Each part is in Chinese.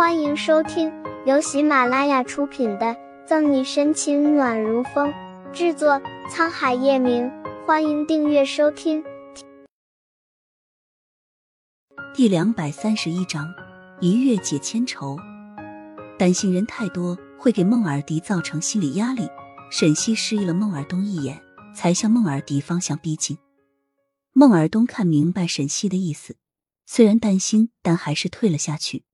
欢迎收听由喜马拉雅出品的《赠你深情暖如风》，制作沧海夜明。欢迎订阅收听。第两百三十一章，一月解千愁。担心人太多会给孟尔迪造成心理压力。沈西示意了孟尔东一眼，才向孟尔迪方向逼近。孟尔东看明白沈西的意思，虽然担心，但还是退了下去。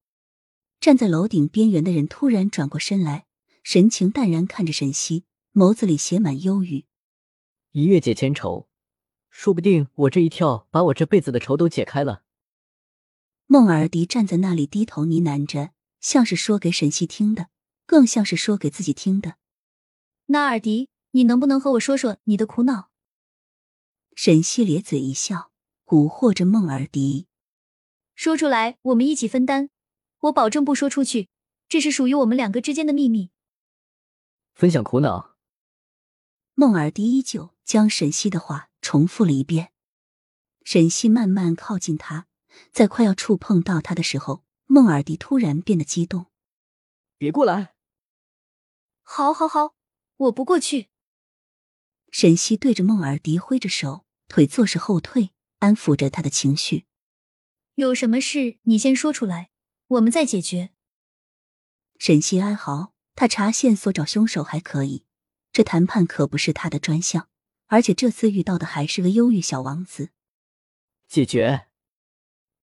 站在楼顶边缘的人突然转过身来，神情淡然看着沈西，眸子里写满忧郁。一月解千愁，说不定我这一跳，把我这辈子的愁都解开了。孟尔迪站在那里低头呢喃着，像是说给沈西听的，更像是说给自己听的。那尔迪，你能不能和我说说你的苦恼？沈西咧嘴一笑，蛊惑着孟尔迪，说出来，我们一起分担。我保证不说出去，这是属于我们两个之间的秘密。分享苦恼。孟尔迪依旧将沈西的话重复了一遍。沈西慢慢靠近他，在快要触碰到他的时候，孟尔迪突然变得激动：“别过来！”“好，好，好，我不过去。”沈西对着孟尔迪挥着手，腿做势后退，安抚着他的情绪。“有什么事，你先说出来。”我们再解决。沈西哀嚎，他查线索找凶手还可以，这谈判可不是他的专项，而且这次遇到的还是个忧郁小王子。解决？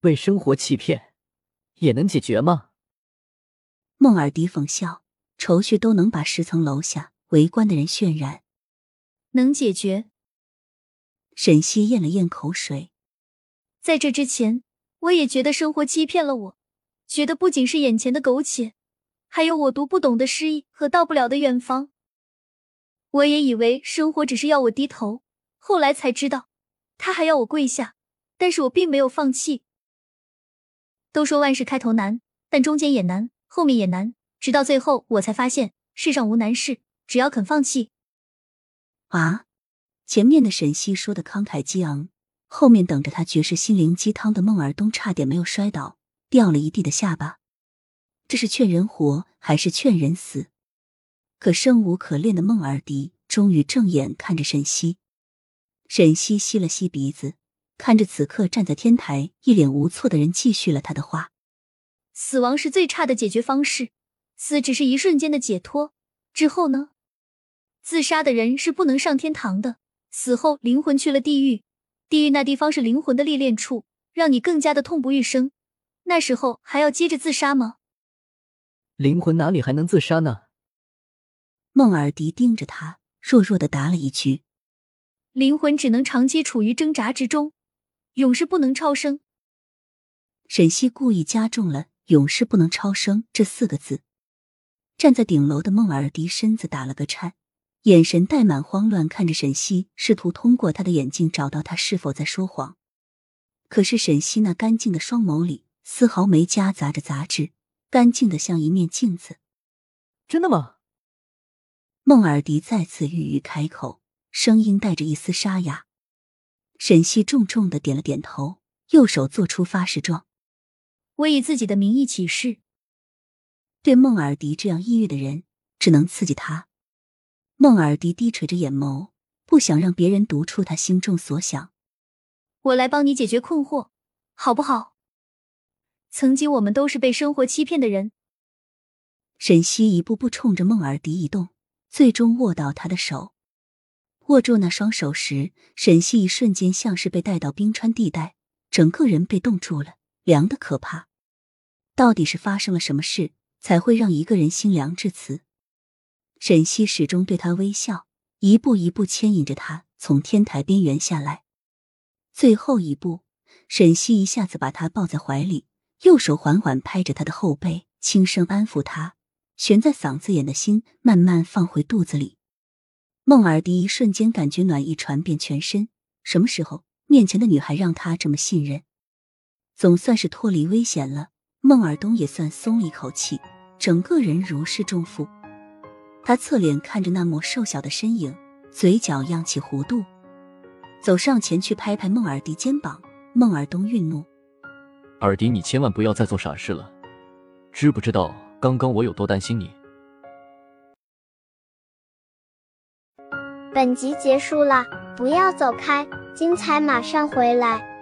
被生活欺骗也能解决吗？孟尔迪讽笑，愁绪都能把十层楼下围观的人渲染。能解决。沈西咽了咽口水，在这之前，我也觉得生活欺骗了我。觉得不仅是眼前的苟且，还有我读不懂的诗意和到不了的远方。我也以为生活只是要我低头，后来才知道，他还要我跪下。但是我并没有放弃。都说万事开头难，但中间也难，后面也难，直到最后，我才发现世上无难事，只要肯放弃。啊！前面的沈西说的慷慨激昂，后面等着他绝世心灵鸡汤的孟尔东差点没有摔倒。掉了一地的下巴，这是劝人活还是劝人死？可生无可恋的孟尔迪终于正眼看着沈西，沈西吸了吸鼻子，看着此刻站在天台一脸无措的人，继续了他的话：“死亡是最差的解决方式，死只是一瞬间的解脱，之后呢？自杀的人是不能上天堂的，死后灵魂去了地狱，地狱那地方是灵魂的历练处，让你更加的痛不欲生。”那时候还要接着自杀吗？灵魂哪里还能自杀呢？孟尔迪盯着他，弱弱的答了一句：“灵魂只能长期处于挣扎之中，永世不能超生。”沈西故意加重了“永世不能超生”这四个字。站在顶楼的孟尔迪身子打了个颤，眼神带满慌乱，看着沈西，试图通过他的眼睛找到他是否在说谎。可是沈西那干净的双眸里。丝毫没夹杂着杂质，干净的像一面镜子。真的吗？孟尔迪再次郁郁开口，声音带着一丝沙哑。沈西重重的点了点头，右手做出发誓状：“我以自己的名义起誓。”对孟尔迪这样抑郁的人，只能刺激他。孟尔迪低垂着眼眸，不想让别人读出他心中所想。我来帮你解决困惑，好不好？曾经我们都是被生活欺骗的人。沈西一步步冲着孟尔迪移动，最终握到他的手。握住那双手时，沈西一瞬间像是被带到冰川地带，整个人被冻住了，凉的可怕。到底是发生了什么事，才会让一个人心凉至此？沈西始终对他微笑，一步一步牵引着他从天台边缘下来。最后一步，沈西一下子把他抱在怀里。右手缓缓拍着他的后背，轻声安抚他，悬在嗓子眼的心慢慢放回肚子里。孟尔迪一瞬间感觉暖意传遍全身。什么时候面前的女孩让他这么信任？总算是脱离危险了，孟尔东也算松了一口气，整个人如释重负。他侧脸看着那抹瘦小的身影，嘴角漾起弧度，走上前去拍拍孟尔迪肩膀。孟尔东愠怒。尔迪，你千万不要再做傻事了。知不知道刚刚我有多担心你？本集结束了，不要走开，精彩马上回来。